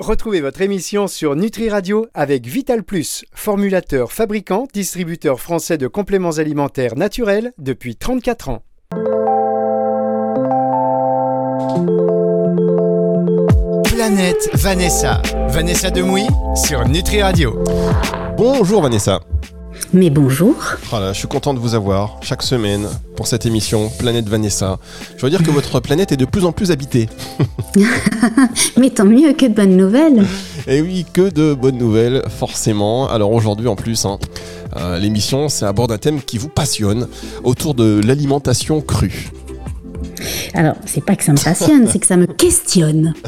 Retrouvez votre émission sur Nutri Radio avec Vital Plus, formulateur, fabricant, distributeur français de compléments alimentaires naturels depuis 34 ans. Planète Vanessa. Vanessa Demouy sur Nutri Radio. Bonjour Vanessa. Mais bonjour. Voilà, je suis content de vous avoir chaque semaine pour cette émission Planète Vanessa. Je veux dire que votre planète est de plus en plus habitée. Mais tant mieux que de bonnes nouvelles. Et oui, que de bonnes nouvelles, forcément. Alors aujourd'hui en plus, hein, euh, l'émission, c'est à bord d'un thème qui vous passionne, autour de l'alimentation crue. Alors, c'est pas que ça me passionne, c'est que ça me questionne.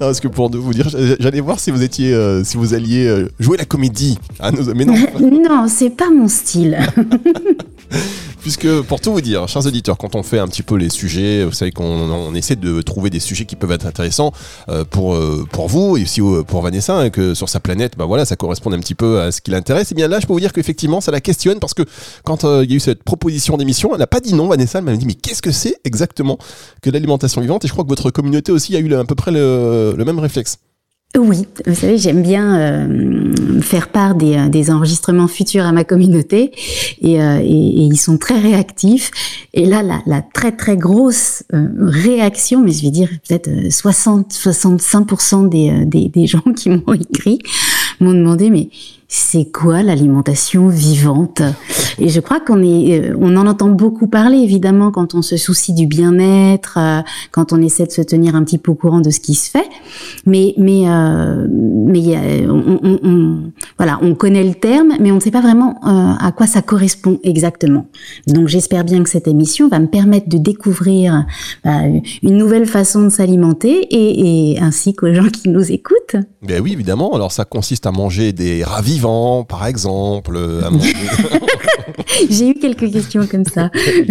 Non, parce que pour vous dire, j'allais voir si vous étiez, euh, si vous alliez euh, jouer la comédie. Ah, mais non. non, c'est pas mon style. Puisque, pour tout vous dire, chers auditeurs, quand on fait un petit peu les sujets, vous savez qu'on essaie de trouver des sujets qui peuvent être intéressants euh, pour, euh, pour vous et aussi euh, pour Vanessa, hein, que sur sa planète, bah voilà, ça correspond un petit peu à ce qui l'intéresse. Et bien là, je peux vous dire qu'effectivement, ça la questionne parce que quand il y a eu cette proposition d'émission, elle n'a pas dit non, Vanessa, elle m'a dit, mais qu'est-ce que c'est exactement que l'alimentation vivante? Et je crois que votre communauté aussi a eu à peu près le même réflexe. Oui, vous savez, j'aime bien euh, faire part des, euh, des, enregistrements futurs à ma communauté et, euh, et, ils sont très réactifs. Et là, la, la très très grosse réaction, mais je vais dire peut-être 60-65% des, des, des gens qui m'ont écrit m'ont demandé mais c'est quoi l'alimentation vivante? Et je crois qu'on est, euh, on en entend beaucoup parler évidemment quand on se soucie du bien-être, euh, quand on essaie de se tenir un petit peu au courant de ce qui se fait. Mais mais euh, mais on, on, on, voilà, on connaît le terme, mais on ne sait pas vraiment à quoi ça correspond exactement. Donc j'espère bien que cette émission va me permettre de découvrir une nouvelle façon de s'alimenter et, et ainsi qu'aux gens qui nous écoutent. Ben oui, évidemment. Alors ça consiste à manger des ravis par exemple J'ai eu quelques questions comme ça.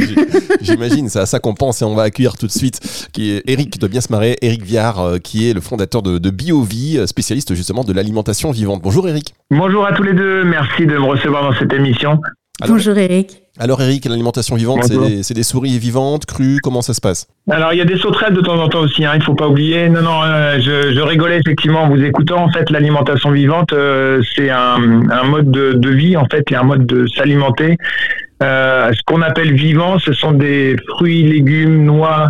J'imagine, c'est à ça qu'on pense et on va accueillir tout de suite qui est Eric de Bien se marrer, Eric Viard, euh, qui est le fondateur de, de BioVie, euh, spécialiste justement de l'alimentation vivante. Bonjour Eric. Bonjour à tous les deux, merci de me recevoir dans cette émission. Bonjour Eric. Alors Eric, l'alimentation vivante, c'est des souris vivantes, crues, comment ça se passe? Alors il y a des sauterelles de temps en temps aussi, hein, il ne faut pas oublier. Non, non, euh, je, rigolais effectivement en vous écoutant. En fait, l'alimentation vivante, euh, c'est un, mode de, vie, en fait, et un mode de s'alimenter. Euh, ce qu'on appelle vivant, ce sont des fruits, légumes, noix,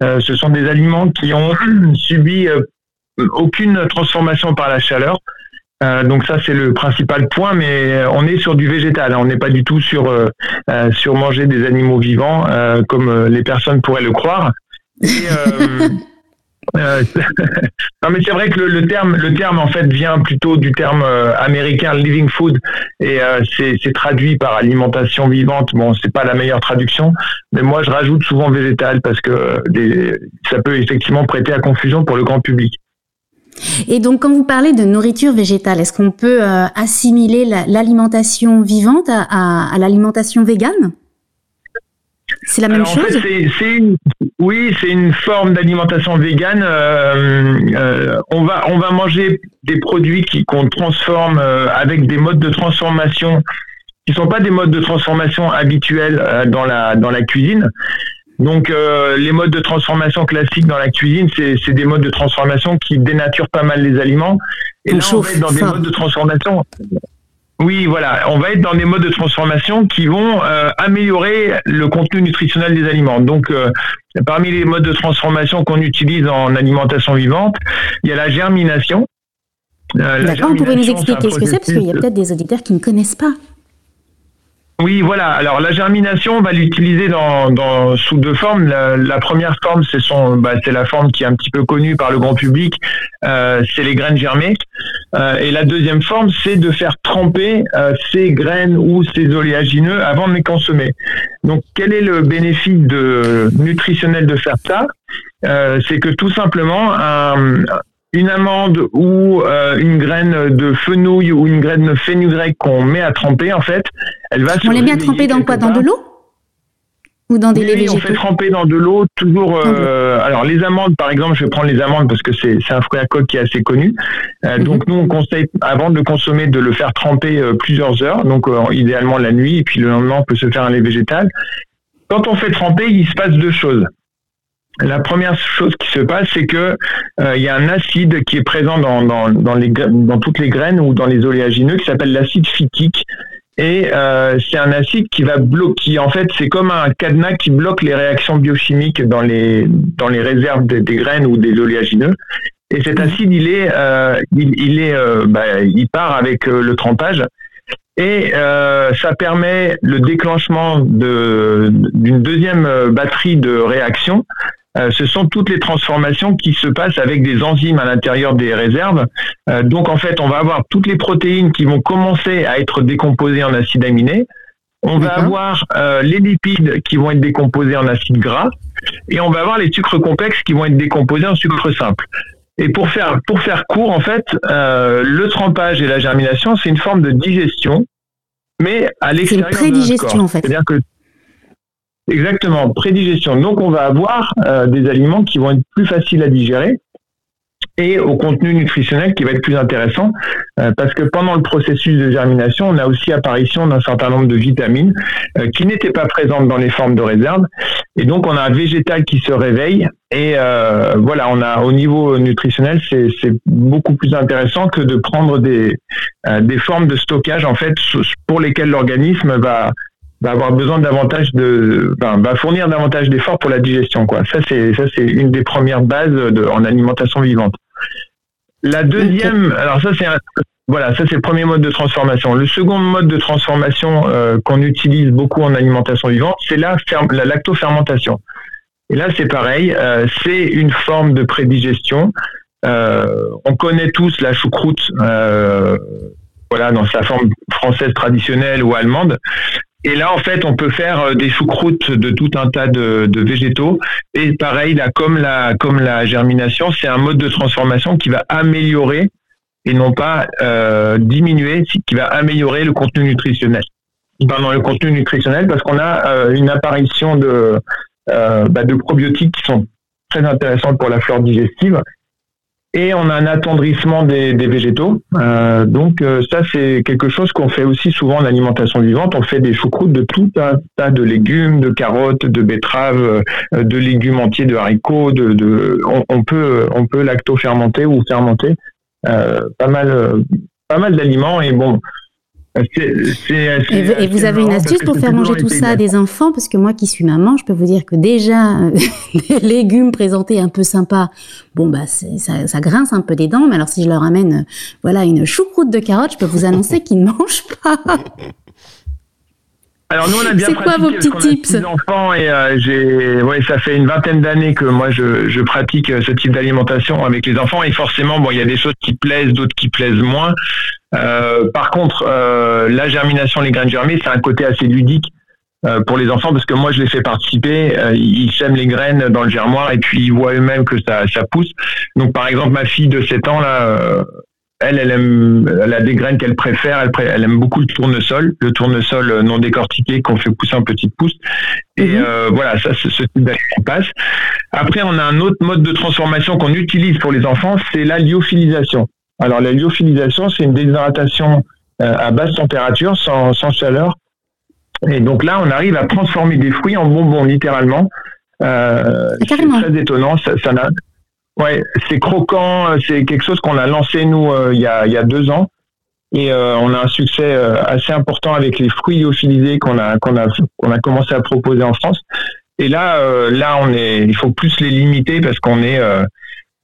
ce sont des aliments qui ont subi aucune transformation par la chaleur. Euh, donc ça c'est le principal point, mais euh, on est sur du végétal, hein. on n'est pas du tout sur euh, sur manger des animaux vivants comme les personnes pourraient le croire. non mais c'est vrai que le, terme le terme en fait vient plutôt du terme américain living food et c'est traduit par alimentation vivante. Bon c'est pas la meilleure traduction, mais moi je rajoute souvent végétal parce que ça peut effectivement prêter à confusion pour le grand public. Et donc, quand vous parlez de nourriture végétale, est-ce qu'on peut euh, assimiler l'alimentation vivante à, l'alimentation végane? C'est la même chose? Oui, c'est une forme d'alimentation végane. Euh, euh, on, va, on va manger des produits qu'on transforme avec des modes de transformation qui ne sont pas des modes de transformation habituels dans, la, dans la cuisine. Donc euh, les modes de transformation classiques dans la cuisine, c'est des modes de transformation qui dénaturent pas mal les aliments. Et là, on va être dans des modes de transformation. Oui, voilà, on va être dans des modes de transformation qui vont euh, améliorer le contenu nutritionnel des aliments. Donc, euh, parmi les modes de transformation qu'on utilise en alimentation vivante, il y a la germination. D'accord, vous pouvez nous expliquer ce que c'est, parce qu'il y a peut-être des auditeurs qui ne connaissent pas. Oui, voilà. Alors la germination, on va l'utiliser dans, sous deux formes. La, première forme, c'est bah, la forme qui est un petit peu connue par le grand public. Euh, c'est les graines germées. Euh, et la deuxième forme, c'est de faire tremper euh, ces graines ou ces oléagineux avant de les consommer. Donc, quel est le bénéfice de, nutritionnel de faire ça? C'est que tout simplement, un, une amande ou euh, une graine de fenouil ou une graine de fenugrec qu'on met à tremper, en fait, elle va On les met à tremper dans quoi Dans de l'eau ou dans des oui, on fait tremper dans de l'eau, toujours. Euh, alors les amandes, par exemple, je vais prendre les amandes parce que c'est un fruit à coque qui est assez connu. Euh, mhm. Donc nous, on conseille avant de le consommer de le faire tremper plusieurs heures, donc idéalement la nuit, et puis le lendemain on peut se faire un lait végétal. Quand on fait tremper, il se passe deux choses. La première chose qui se passe, c'est que euh, il y a un acide qui est présent dans, dans, les, dans toutes les graines ou dans les oléagineux qui s'appelle l'acide phytique. Et euh, c'est un acide qui va bloquer. En fait, c'est comme un cadenas qui bloque les réactions biochimiques dans les dans les réserves des, graines ou des oléagineux. Et cet acide, il est, euh, il, est, bah, il part avec le trempage et ça permet le déclenchement d'une deuxième batterie de réactions euh, ce sont toutes les transformations qui se passent avec des enzymes à l'intérieur des réserves. Euh, donc en fait, on va avoir toutes les protéines qui vont commencer à être décomposées en acides aminés. On va avoir euh, les lipides qui vont être décomposés en acides gras et on va avoir les sucres complexes qui vont être décomposés en sucre simple. Et pour faire pour faire court, en fait, le trempage et la germination, c'est une forme de digestion, mais à l'extérieur. C'est une prédigestion en fait. C'est-à-dire que Exactement, prédigestion. Donc on va avoir euh, des aliments qui vont être plus faciles à digérer et au contenu nutritionnel qui va être plus intéressant euh, parce que pendant le processus de germination, on a aussi apparition d'un certain nombre de vitamines euh, qui n'étaient pas présentes dans les formes de réserve et donc on a un végétal qui se réveille et voilà, on a au niveau nutritionnel, c'est beaucoup plus intéressant que de prendre des des formes de stockage en fait pour lesquelles l'organisme va va avoir besoin davantage de, va fournir davantage d'efforts pour la digestion, quoi. Ça, c'est, ça, c'est une des premières bases de, en alimentation vivante. La deuxième, alors ça, c'est voilà, ça c'est le premier mode de transformation. Le second mode de transformation euh, qu'on utilise beaucoup en alimentation vivante, c'est la, la lactofermentation. Et là, c'est pareil, euh, c'est une forme de prédigestion. Euh, on connaît tous la choucroute, voilà, dans sa forme française traditionnelle ou allemande. Et là, en fait, on peut faire euh, des choucroutes de tout un tas de, végétaux. Et pareil, là, comme la, comme la germination, c'est un mode de transformation qui va améliorer et non pas euh, diminuer, qui va améliorer le contenu nutritionnel. Pardon, le contenu nutritionnel, parce qu'on a euh, une apparition de, bah, de probiotiques qui sont très intéressantes pour la flore digestive et on a un attendrissement des, végétaux. Euh, donc euh, ça, c'est quelque chose qu'on fait aussi souvent en alimentation vivante. On fait des choucroutes de tout un tas de légumes, de carottes, de betteraves, euh, de légumes entiers, de haricots. De, on, peut on peut lacto-fermenter ou fermenter pas mal pas mal d'aliments. Et bon, et, vous avez une astuce pour faire manger tout ça à des enfants? Parce que moi qui suis maman, je peux vous dire que déjà, des légumes présentés un peu sympas, bon, bah, ça, ça, grince un peu des dents. Mais alors si je leur amène voilà, une choucroute de carottes, je peux vous annoncer qu'ils ne mangent pas. Alors nous on a bien C'est quoi vos petits tips enfants et euh, j'ai ouais ça fait une vingtaine d'années que moi je, je pratique euh, ce type d'alimentation avec les enfants et forcément bon il y a des choses qui plaisent d'autres qui plaisent moins. Euh, par contre euh, la germination les graines germées c'est un côté assez ludique euh, pour les enfants parce que moi je les fais participer, ils sèment les graines dans le germoir et puis ils voient eux-mêmes que ça, ça pousse. Donc par exemple ma fille de 7 ans là, elle, elle aime, elle a des graines qu'elle préfère. Elle, elle, aime beaucoup le tournesol, le tournesol euh, non décortiqué qu'on fait pousser en petites pousses. Et mhm. euh, voilà, ça, ce, ce type d'action passe. Après, on a un autre mode de transformation qu'on utilise pour les enfants, c'est la lyophilisation. Alors, la lyophilisation, c'est une déshydratation euh, à basse température, sans, sans chaleur. Et donc là, on arrive à transformer des fruits en bonbons, littéralement. Euh, c'est très étonnant. Ça, ça Ouais, c'est croquant. Euh, c'est quelque chose qu'on a lancé nous euh, il, y a, il y a deux ans et euh, on a un succès assez important avec les fruits lyophilisés qu'on a qu'on a qu'on a commencé à proposer en France. Et là, là, on est, il faut plus les limiter parce qu'on est,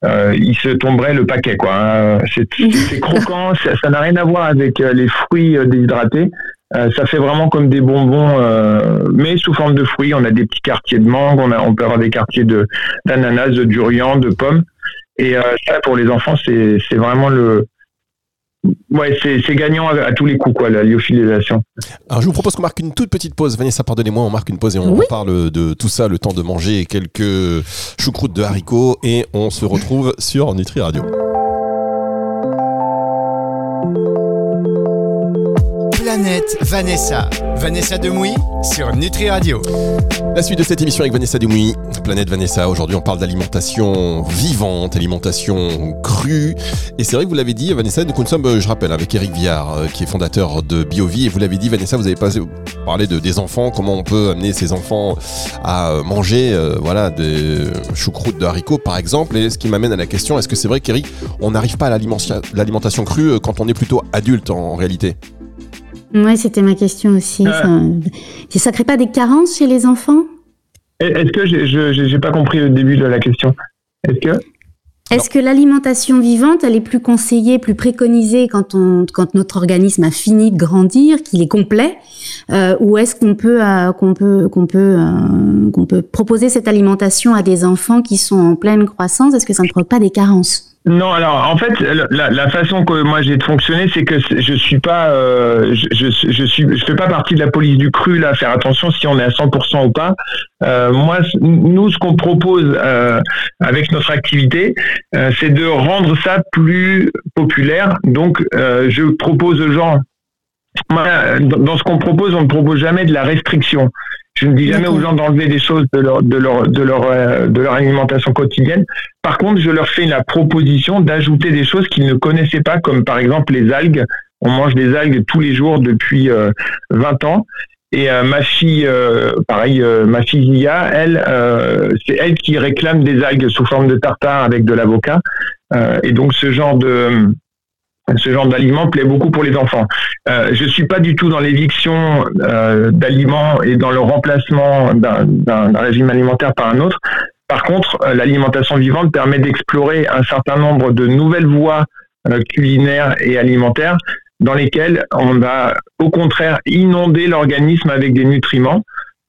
il se tomberait le paquet quoi. Hein. C'est croquant, ça n'a rien à voir avec les fruits déshydratés. Euh, ça fait vraiment comme des bonbons, euh, mais sous forme de fruits. On a des petits quartiers de mangue, on, a, on peut avoir des quartiers de d'ananas, de durian, de pommes. Et euh, ça, pour les enfants, c'est vraiment le, Ouais, c'est gagnant à, tous les coups, quoi, la lyophilisation. Alors, je vous propose qu'on marque une toute petite pause. Vanessa, pardonnez-moi, on marque une pause et on parle de tout ça, le temps de manger quelques choucroutes de haricots et on se retrouve sur Nutri Radio. Planète Vanessa. Vanessa Demouy sur Nutri Radio. La suite de cette émission avec Vanessa Demouy, Planète Vanessa. Aujourd'hui, on parle d'alimentation vivante, alimentation crue. Et c'est vrai que vous l'avez dit, Vanessa, nous sommes, je rappelle, avec Eric Viard, euh, qui est fondateur de BioVie. Et vous l'avez dit, Vanessa, vous avez parlé de, des enfants, comment on peut amener ses enfants à euh, manger euh, voilà, des choucroutes de haricots, par exemple. Et ce qui m'amène à la question, est-ce que c'est vrai qu'Eric, on n'arrive pas à l'alimentation crue quand on est plutôt adulte en réalité? Oui, c'était ma question aussi. Euh. Ça, ne crée pas des carences chez les enfants? Est-ce que je n'ai pas compris le début de la question Est-ce que? Est-ce que l'alimentation vivante, elle est plus conseillée, plus préconisée quand, on, quand notre organisme a fini de grandir, qu'il est complet, euh, ou est-ce qu'on peut euh, qu'on peut qu'on peut qu'on peut proposer cette alimentation à des enfants qui sont en pleine croissance? Est-ce que ça ne provoque pas des carences? Non, alors en fait, la, la façon que moi j'ai de fonctionner, c'est que je suis pas, euh, je, je, je, suis, je fais pas partie de la police du cru là. Faire attention si on est à 100% ou pas. Euh, moi, nous, ce qu'on propose euh, avec notre activité, euh, c'est de rendre ça plus populaire. Donc, euh, je propose aux gens, dans ce qu'on propose, on ne propose jamais de la restriction. Je ne dis jamais aux gens d'enlever des choses de leur, de leur, de leur, euh, de leur alimentation quotidienne. Par contre, je leur fais la proposition d'ajouter des choses qu'ils ne connaissaient pas, comme par exemple les algues. On mange des algues tous les jours depuis 20 euh, ans. Et euh, ma fille, pareil, ma fille Zia, elle, c'est elle qui réclame des algues sous forme de tartare avec de l'avocat. et donc ce genre de ce genre d'aliment plaît beaucoup pour les enfants. Euh, je suis pas du tout dans l'éviction euh, d'aliments et dans le remplacement d'un régime alimentaire par un autre. Par contre, euh, l'alimentation vivante permet d'explorer un certain nombre de nouvelles voies euh, culinaires et alimentaires dans lesquelles on va au contraire inonder l'organisme avec des nutriments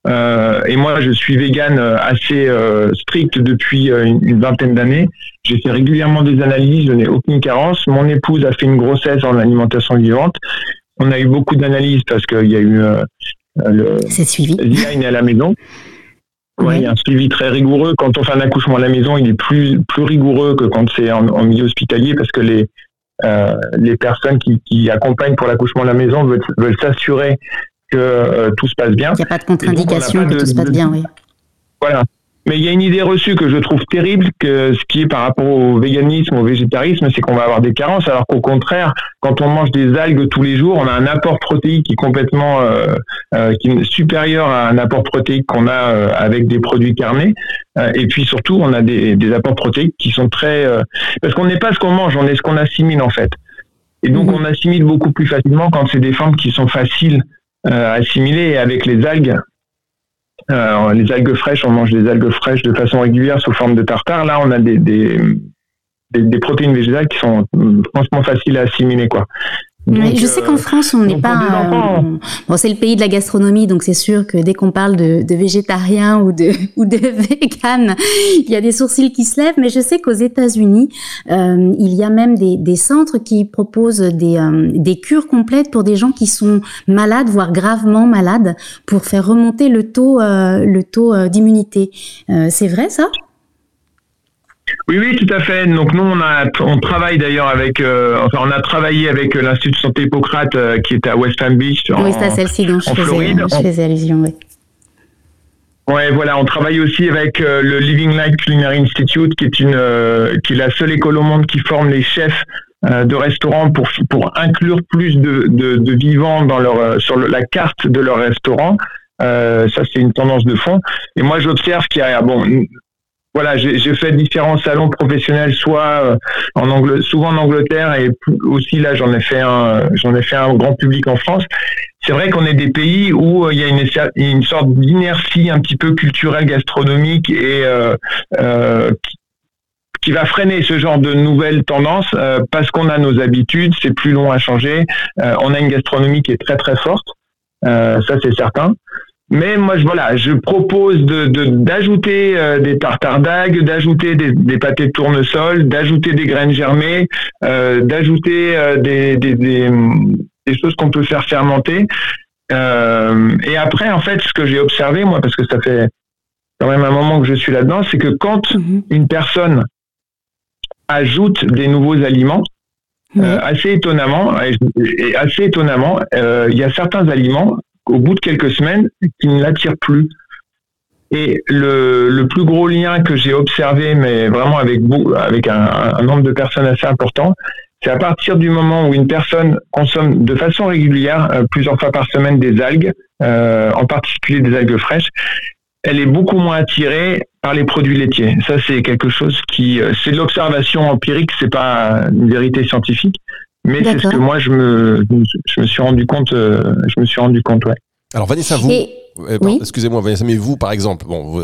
euh, et moi, je suis vegan euh, assez euh, strict depuis une, vingtaine d'années. J'ai fait régulièrement des analyses, je n'ai aucune carence. Mon épouse a fait une grossesse en alimentation vivante. On a eu beaucoup d'analyses parce qu'il y a eu le suivi. design à la maison. Ouais, Il y a un suivi très rigoureux. Quand on fait un accouchement à la maison, il est plus, plus rigoureux que quand c'est en, milieu hospitalier parce que les, les personnes qui, qui accompagnent pour l'accouchement à la maison veulent, veulent s'assurer que euh, tout se passe bien. Il n'y a pas de contre-indication, que tout se passe bien, oui. Voilà. Mais il y a une idée reçue que je trouve terrible, que ce qui est par rapport au véganisme, au végétarisme, c'est qu'on va avoir des carences, alors qu'au contraire, quand on mange des algues tous les jours, on a un apport protéique qui est complètement euh, euh, qui est supérieur à un apport protéique qu'on a avec des produits carnés. et puis surtout, on a des, des apports protéiques qui sont très... parce qu'on n'est pas ce qu'on mange, on est ce qu'on assimile en fait. Et donc, mmh. on assimile beaucoup plus facilement quand c'est des formes qui sont faciles euh, assimilées. Et avec les algues, les algues fraîches, on mange des algues fraîches de façon régulière sous forme de tartare. Là, on a des, des, des protéines végétales qui sont franchement faciles à assimiler. Quoi je sais qu'en euh, France, on n'est pas. Euh, bon, c'est le pays de la gastronomie, donc c'est sûr que dès qu'on parle de, de végétarien ou de ou de vegan, il y a des sourcils qui se lèvent. Mais je sais qu'aux États-Unis, euh, il y a même des, des centres qui proposent des euh, des cures complètes pour des gens qui sont malades, voire gravement malades, pour faire remonter le taux le taux d'immunité. c'est vrai ça? Oui, oui, tout à fait. Donc nous, on a, on travaille d'ailleurs avec, euh, enfin, on a travaillé avec euh, l'Institut de santé Hippocrate euh, qui est à West Palm Beach. oui, c'est celle-ci dont je faisais, je faisais, allusion. Oui. Ouais, voilà, on travaille aussi avec le Living Life Culinary Institute, qui est une, qui est la seule école au monde qui forme les chefs de restaurants pour pour inclure plus de, de, de vivants dans leur sur la carte de leur restaurant. Euh, ça, c'est une tendance de fond. Et moi, j'observe qu'il y a, bon, voilà, j'ai fait différents salons professionnels, soit euh, souvent en Angleterre et aussi là j'en ai fait un, j'en ai fait un grand public en France. C'est vrai qu'on est des pays où euh, il y a une, une sorte d'inertie un petit peu culturelle, gastronomique et euh, qui, va freiner ce genre de nouvelles tendances parce qu'on a nos habitudes, c'est plus long à changer. on a une gastronomie qui est très très forte, ça c'est certain. Mais moi, je, voilà, je propose d'ajouter de, euh, des tartares d'algues, d'ajouter des, des, pâtés de tournesol, d'ajouter des graines germées, euh, d'ajouter euh, des, des, des, choses qu'on peut faire fermenter. et après, en fait, ce que j'ai observé, moi, parce que ça fait quand même un moment que je suis là-dedans, c'est que quand mhm. une personne ajoute des nouveaux aliments, assez étonnamment, et assez étonnamment, il y a certains aliments au bout de quelques semaines qui ne l'attirent plus. Et le, plus gros lien que j'ai observé, mais vraiment avec, un, nombre de personnes assez important, c'est à partir du moment où une personne consomme de façon régulière, euh, plusieurs fois par semaine, des algues, euh, en particulier des algues fraîches, elle est beaucoup moins attirée par les produits laitiers. Ça, c'est quelque chose qui, euh, c'est de l'observation empirique, c'est pas une vérité scientifique, mais c'est ce que moi je me, je me suis rendu compte, je me suis rendu compte, ouais. Alors Vanessa, vous, oui. excusez-moi Vanessa, mais vous par exemple, bon,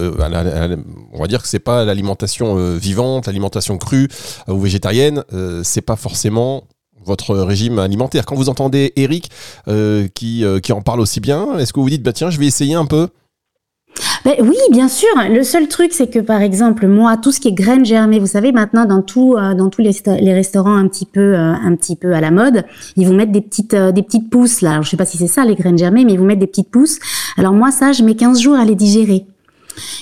on va dire que c'est pas l'alimentation euh, vivante, l'alimentation crue euh, ou végétarienne, euh, c'est pas forcément votre régime alimentaire. Quand vous entendez Eric qui, qui en parle aussi bien, est-ce que vous vous dites bah tiens, je vais essayer un peu ben oui, bien sûr. Le seul truc, c'est que par exemple, moi, tout ce qui est graines germées, vous savez, maintenant dans tout, euh, dans tous les, restaurants un petit peu, euh, un petit peu à la mode, ils vous mettent des petites, euh, des petites pousses là. Alors, je sais pas si c'est ça les graines germées, mais ils vous mettent des petites pousses. Alors moi, ça, je mets 15 jours à les digérer.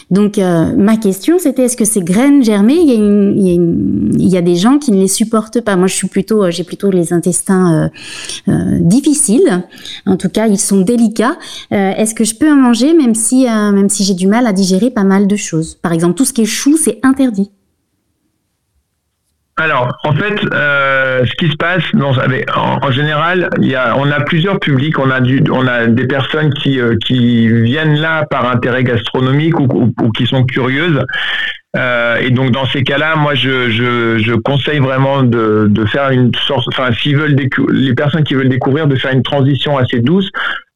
Donc euh, ma question c'était est-ce que ces graines germées, il y, a des gens qui ne les supportent pas? Moi je suis plutôt, euh, j'ai plutôt les intestins euh, difficiles. En tout cas ils sont délicats. est-ce que je peux en manger même si même si j'ai du mal à digérer pas mal de choses? Par exemple tout ce qui est chou c'est interdit. Alors, en fait, euh, ce qui se passe, en, général, on a plusieurs publics. On a, des personnes qui, euh, qui viennent là par intérêt gastronomique ou, qui sont curieuses. Euh, et donc dans ces cas-là, moi je, conseille vraiment de, faire une sorte, enfin s'ils les personnes qui veulent découvrir, de faire une transition assez douce.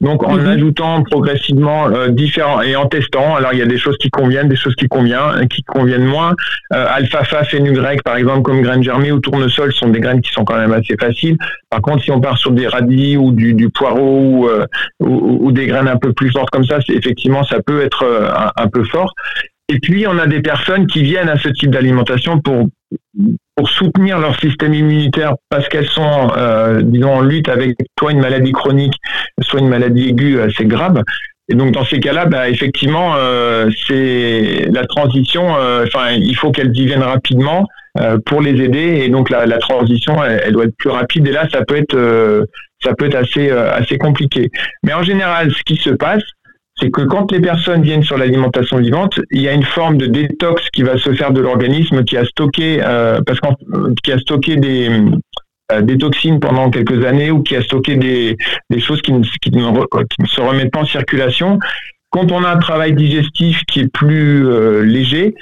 Donc en mhm. ajoutant progressivement euh, différents et en testant. Alors il y a des choses qui conviennent, des choses qui conviennent, qui conviennent moins. Euh, alfalfa, fenugrec par exemple comme graines germées ou tournesol sont des graines qui sont quand même assez faciles. Par contre si on part sur des radis ou du, du poireau ou, euh, ou, ou, des graines un peu plus fortes comme ça, effectivement ça peut être euh, un, un peu fort. Et puis, on a des personnes qui viennent à ce type d'alimentation pour, pour soutenir leur système immunitaire parce qu'elles sont, euh, disons, en lutte avec soit une maladie chronique, soit une maladie aiguë assez grave. Et donc, dans ces cas-là, bah, effectivement, euh, c'est la transition, euh, enfin, il faut qu'elles y viennent rapidement euh, pour les aider. Et donc, la, transition, elle, elle, doit être plus rapide. Et là, ça peut être, euh, ça peut être assez, assez compliqué. Mais en général, ce qui se passe, c'est que quand les personnes viennent sur l'alimentation vivante, il y a une forme de détox qui va se faire de l'organisme qui a stocké, euh, parce a stocké des, euh, des toxines pendant quelques années ou qui a stocké des, des choses qui ne, se remettent pas en circulation. Quand on a un travail digestif qui est plus euh, léger,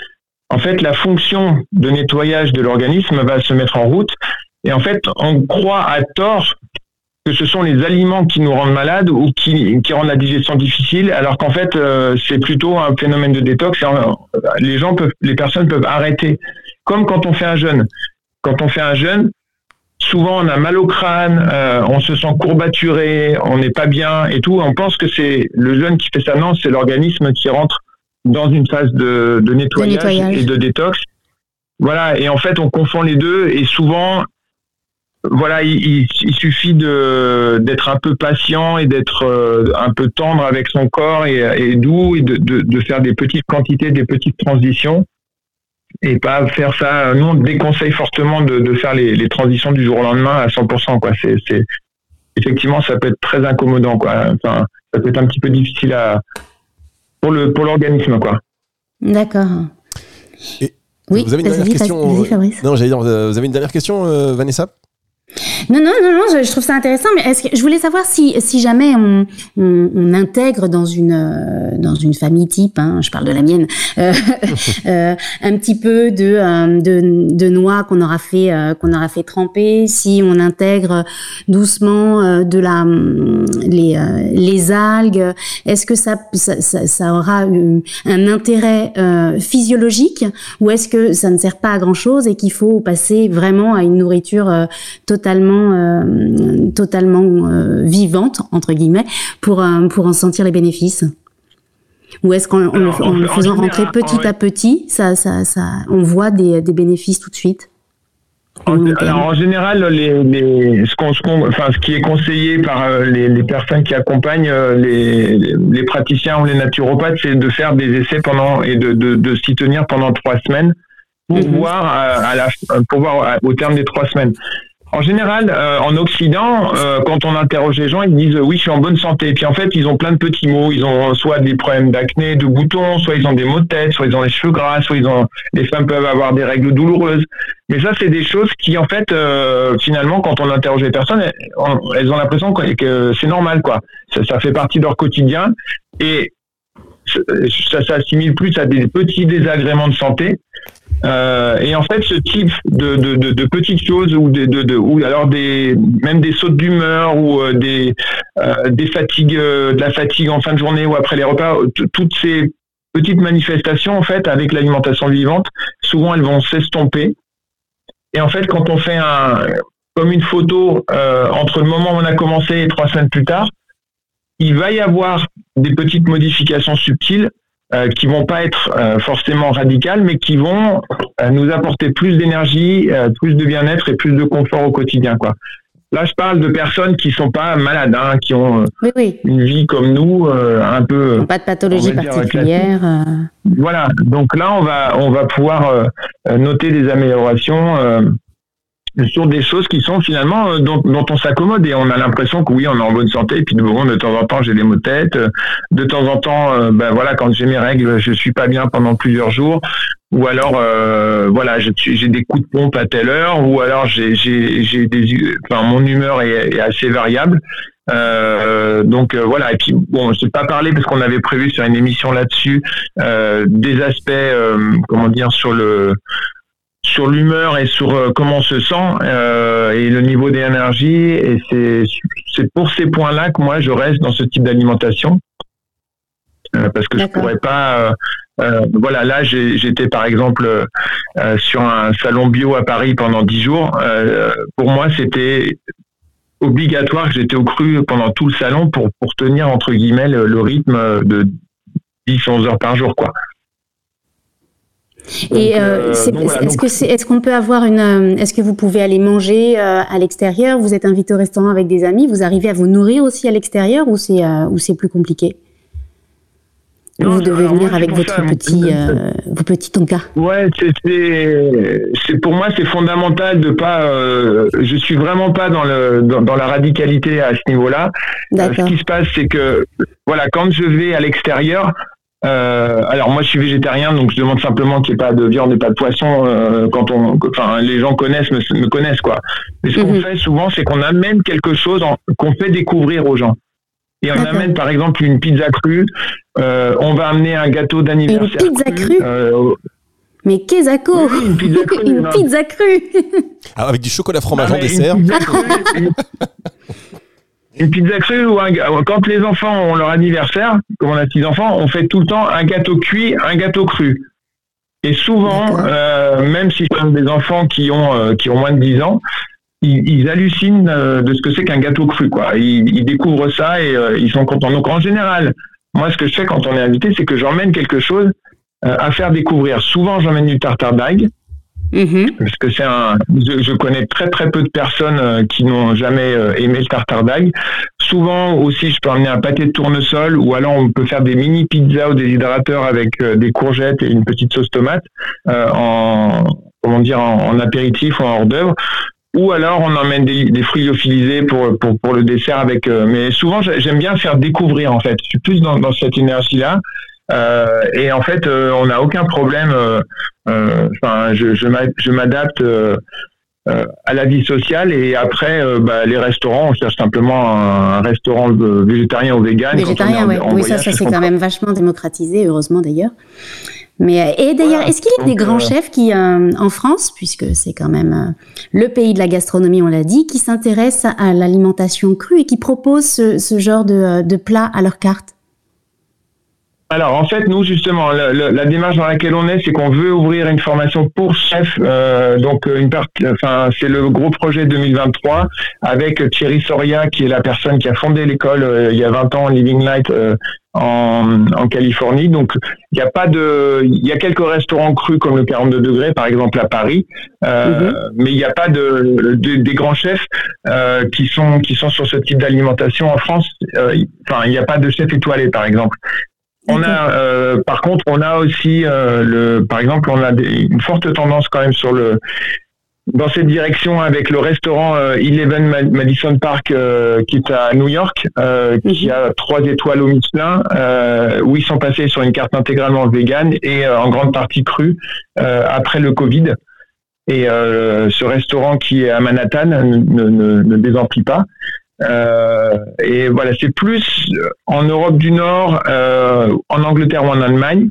en fait, la fonction de nettoyage de l'organisme va se mettre en route. Et en fait, on croit à tort que ce sont les aliments qui nous rendent malades ou qui, qui rendent la digestion difficile, alors qu'en fait, euh, c'est plutôt un phénomène de détox. Euh, les gens peuvent, les personnes peuvent arrêter. Comme quand on fait un jeûne. Quand on fait un jeûne, souvent on a mal au crâne, euh, on se sent courbaturé, on n'est pas bien et tout. On pense que c'est le jeûne qui fait ça. Non, c'est l'organisme qui rentre dans une phase de, de, nettoyage de nettoyage et de détox. Voilà, et en fait, on confond les deux et souvent, voilà, il, il, suffit de d'être un peu patient et d'être euh, un peu tendre avec son corps et, et doux et de, de, de, faire des petites quantités, des petites transitions et pas faire ça. Nous, on déconseille fortement de, de faire les, les, transitions du jour au lendemain à 100%. Quoi. C'est, c'est effectivement, ça peut être très incommodant. Quoi. Enfin, ça peut être un petit peu difficile à pour le pour l'organisme, quoi. D'accord. oui, vous avez une dernière question. Non, j'allais dire, vous avez une dernière question, euh, Vanessa? Non, non, non, non, je, trouve ça intéressant, mais est-ce que je voulais savoir si, si jamais on, on, intègre dans une euh, dans une famille type, hein, je parle de la mienne, euh, euh, un petit peu de de, noix qu'on aura fait qu'on aura fait tremper, si on intègre doucement de la les les algues, est-ce que ça ça, ça, ça aura un intérêt physiologique ou est-ce que ça ne sert pas à grand chose et qu'il faut passer vraiment à une nourriture totalement, euh, totalement euh, vivante entre guillemets pour euh, pour en sentir les bénéfices Ou est-ce qu'en le, faisant rentrer petit à petit, ça, ça, ça, on voit des, des bénéfices tout de suite? En, alors en général, les, les, ce, qu enfin, ce qui est conseillé par les, les personnes qui accompagnent les, les, praticiens ou les naturopathes, c'est de faire des essais pendant et de, de, de s'y tenir pendant trois semaines pour, mm -hmm. voir à, à la, pour voir au terme des trois semaines. En général, euh, en Occident, euh, quand on interroge les gens, ils disent oui, je suis en bonne santé. Et puis en fait, ils ont plein de petits mots. Ils ont soit des problèmes d'acné, de boutons, soit ils ont des maux de tête, soit ils ont les cheveux gras, soit ils ont. Les femmes peuvent avoir des règles douloureuses. Mais ça, c'est des choses qui, en fait, euh, finalement, quand on interroge les personnes, elles, ont l'impression que, c'est normal, quoi. Ça, ça, fait partie de leur quotidien et ça s'assimile plus à des petits désagréments de santé. Euh, et en fait, ce type de, petites choses ou alors des même des sautes d'humeur ou euh, des euh, des fatigues, de la fatigue en fin de journée ou après les repas, toutes ces petites manifestations en fait avec l'alimentation vivante, souvent elles vont s'estomper. Et en fait, quand on fait un comme une photo entre le moment où on a commencé et trois semaines plus tard, il va y avoir des petites modifications subtiles euh, qui vont pas être euh, forcément radicales, mais qui vont euh, nous apporter plus d'énergie, plus de bien-être et plus de confort au quotidien. Quoi. Là, je parle de personnes qui sont pas malades, hein, qui ont une vie comme nous, un peu. Pas de pathologie particulière. Voilà. Donc là, on va on va pouvoir noter des améliorations sur des choses qui sont finalement euh, dont, on s'accommode. Et on a l'impression que oui on est en bonne santé. Et puis de, temps en temps j'ai des maux de tête. De temps en temps euh, ben voilà quand j'ai mes règles je suis pas bien pendant plusieurs jours. Ou alors euh, voilà j'ai des coups de pompe à telle heure. Ou alors j'ai j'ai des enfin mon humeur est, assez variable. Donc voilà. Et puis bon je pas parler parce qu'on avait prévu sur une émission là-dessus des aspects comment dire sur le sur l'humeur et sur euh, comment on se sent euh, et le niveau d'énergie. Et c'est pour ces points-là que moi je reste dans ce type d'alimentation euh, parce que je pourrais pas. voilà, là j'étais par exemple sur un salon bio à Paris pendant dix jours. pour moi, c'était obligatoire que j'étais au cru pendant tout le salon pour, pour tenir entre guillemets le, le rythme de 10-11 heures par jour, quoi. Et euh, euh, est-ce que qu'on peut avoir une, euh, est-ce que vous pouvez aller manger à l'extérieur? Vous êtes invité au restaurant avec des amis, vous arrivez à vous nourrir aussi à l'extérieur ou c'est ou c'est plus compliqué? Vous devez venir avec votre petit, vos petits tonkas. Ouais, c'est, c'est pour moi c'est fondamental de pas. je suis vraiment pas dans le dans, la radicalité à ce niveau-là. ce qui se passe, c'est que voilà, quand je vais à l'extérieur, euh, alors moi je suis végétarien donc je demande simplement qu'il n'y ait pas de viande et pas de poisson euh, quand on enfin les gens connaissent me, connaissent quoi. Mais ce qu'on mhm. fait souvent c'est qu'on amène quelque chose qu'on fait découvrir aux gens. Et on amène par exemple une pizza crue, euh, on va amener un gâteau d'anniversaire. Une pizza crue, Mais qu'est-ce oui, Une pizza crue. une pizza crue. Ah, avec du chocolat fromage en dessert. une pizza crue ou un, quand les enfants ont leur anniversaire, comme on a six enfants, on fait tout le temps un gâteau cuit, un gâteau cru. Et souvent, euh, même si ce sont des enfants qui ont euh, qui ont moins de 10 ans, ils, hallucinent euh, de ce que c'est qu'un gâteau cru. Quoi. Ils, découvrent ça et ils sont contents. Donc en général, moi ce que je fais quand on est invité, c'est que j'emmène quelque chose à faire découvrir. Souvent, j'emmène du tartare d'algues. Mhm. Parce que c'est un, je, connais très très peu de personnes euh, qui n'ont jamais euh, aimé le tartare d'algues. Souvent aussi, je peux emmener un pâté de tournesol ou alors on peut faire des mini pizzas au déshydrateurs avec euh, des courgettes et une petite sauce tomate en comment dire en, apéritif ou en hors d'œuvre. Ou alors on emmène des, fruits lyophilisés pour, pour, pour le dessert avec. mais souvent j'aime bien faire découvrir en fait. Je suis plus dans, dans cette énergie là. Euh, et en fait, euh, on n'a aucun problème. Euh, enfin, je, je m'adapte à la vie sociale et après bah, les restaurants on cherche simplement un, restaurant végétarien ou vegan végétarien oui, oui ça, ça c'est quand même vachement démocratisé heureusement d'ailleurs. Mais et d'ailleurs est-ce qu'il y a des grands chefs qui en France puisque c'est quand même le pays de la gastronomie on l'a dit qui s'intéressent à l'alimentation crue et qui proposent ce, ce genre de, de plat à leur carte? Alors en fait, nous justement, la, démarche dans laquelle on est, c'est qu'on veut ouvrir une formation pour chef. Euh, donc une partie, enfin c'est le gros projet 2023 avec Thierry Soria qui est la personne qui a fondé l'école euh, il y a 20 ans, Living Light. Euh, en, Californie. Donc, il n'y a pas de, il y a quelques restaurants crus comme le 42 degrés, par exemple à Paris, mhm. mais il n'y a pas de, des grands chefs qui sont qui sont sur ce type d'alimentation en France. Enfin, il n'y a pas de chef étoilé, par exemple. On a, euh, par contre, on a aussi euh, le, par exemple, on a une forte tendance quand même sur le dans cette direction avec le restaurant euh, Eleven Madison Park euh, qui est à New York, euh, qui mhm. a trois étoiles au Michelin, où ils sont passés sur une carte intégralement vegan et en grande partie crue après le Covid. Et ce restaurant qui est à Manhattan ne, ne, ne désemplit pas. Et voilà, c'est plus en Europe du Nord, en Angleterre ou en Allemagne,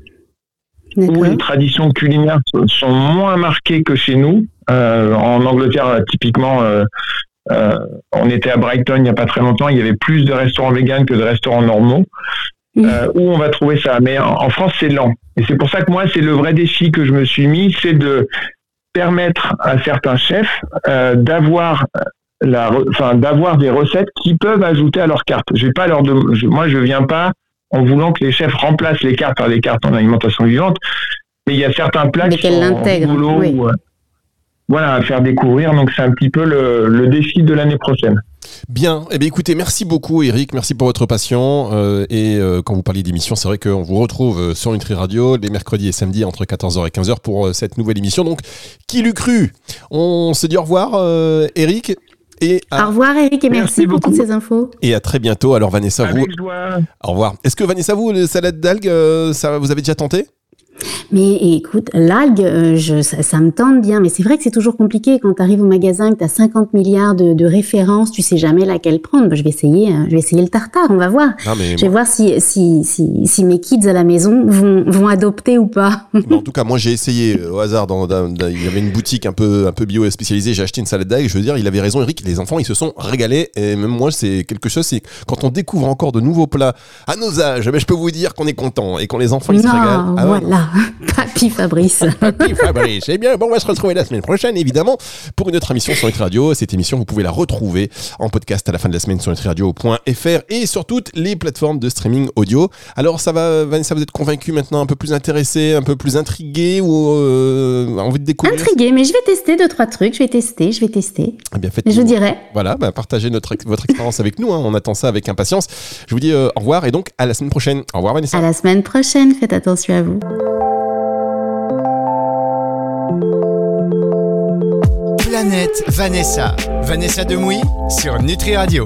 où les traditions culinaires sont moins marquées que chez nous. Euh, en Angleterre, typiquement, euh, euh, on était à Brighton il n'y a pas très longtemps, il y avait plus de restaurants véganes que de restaurants normaux. où on va trouver ça. Mais en, France, c'est lent. Et c'est pour ça que moi, c'est le vrai défi que je me suis mis, c'est de permettre à certains chefs d'avoir la, enfin, d'avoir des recettes qui peuvent ajouter à leur carte. Je vais pas leur de, moi, je viens pas en voulant que les chefs remplacent les cartes par des cartes en alimentation vivante, mais il y a certains plats qui sont en oui. voilà, à faire découvrir. Donc c'est un petit peu le, défi de l'année prochaine. Bien, eh bien écoutez, merci beaucoup Eric, merci pour votre passion. Euh, et euh, quand vous parlez d'émission, c'est vrai qu'on vous retrouve euh, sur Nutri Radio les mercredis et samedis entre 14h et 15h pour cette nouvelle émission. Donc, qui l'eût cru? On se dit au revoir Eric au revoir Eric et merci, pour toutes ces infos. Et à très bientôt. Alors Vanessa, vous. Au revoir. Est-ce que Vanessa, vous, le salade d'algues, euh, ça vous avez déjà tenté? Mais écoute, l'algue, euh, ça, me tente bien, mais c'est vrai que c'est toujours compliqué quand tu arrives au magasin, que tu as 50 milliards de, références, tu sais jamais laquelle prendre. je vais essayer, euh, je vais essayer le tartare, on va voir. je vais voir si, si, si, mes kids à la maison vont, vont adopter ou pas. en tout cas, moi j'ai essayé euh, au hasard, dans, il y avait une boutique un peu, un peu bio spécialisée, j'ai acheté une salade d'algues, je veux dire, il avait raison Eric, les enfants ils se sont régalés, et même moi c'est quelque chose, c'est quand on découvre encore de nouveaux plats à nos âges, mais je peux vous dire qu'on est content, et quand les enfants ils se régalent. Ah voilà. Papy Fabrice. Papy Fabrice. Eh bien, bon, on va se retrouver la semaine prochaine, évidemment, pour une autre émission sur Nutri Radio. Cette émission, vous pouvez la retrouver en podcast à la fin de la semaine sur nutriradio.fr et sur toutes les plateformes de streaming audio. Alors, ça va, Vanessa, vous êtes convaincu maintenant, un peu plus intéressé, un peu plus intrigué ou euh, envie de découvrir Intrigué, mais je vais tester deux, trois trucs. Je vais tester, je vais tester. Eh bien, faites je dirais. Voilà, bah, partagez notre, votre expérience avec nous. Hein. On attend ça avec impatience. Je vous dis euh, au revoir et donc à la semaine prochaine. Au revoir, Vanessa. À la semaine prochaine. Faites attention à vous. Planète Vanessa. Vanessa Demouy sur Nutri Radio.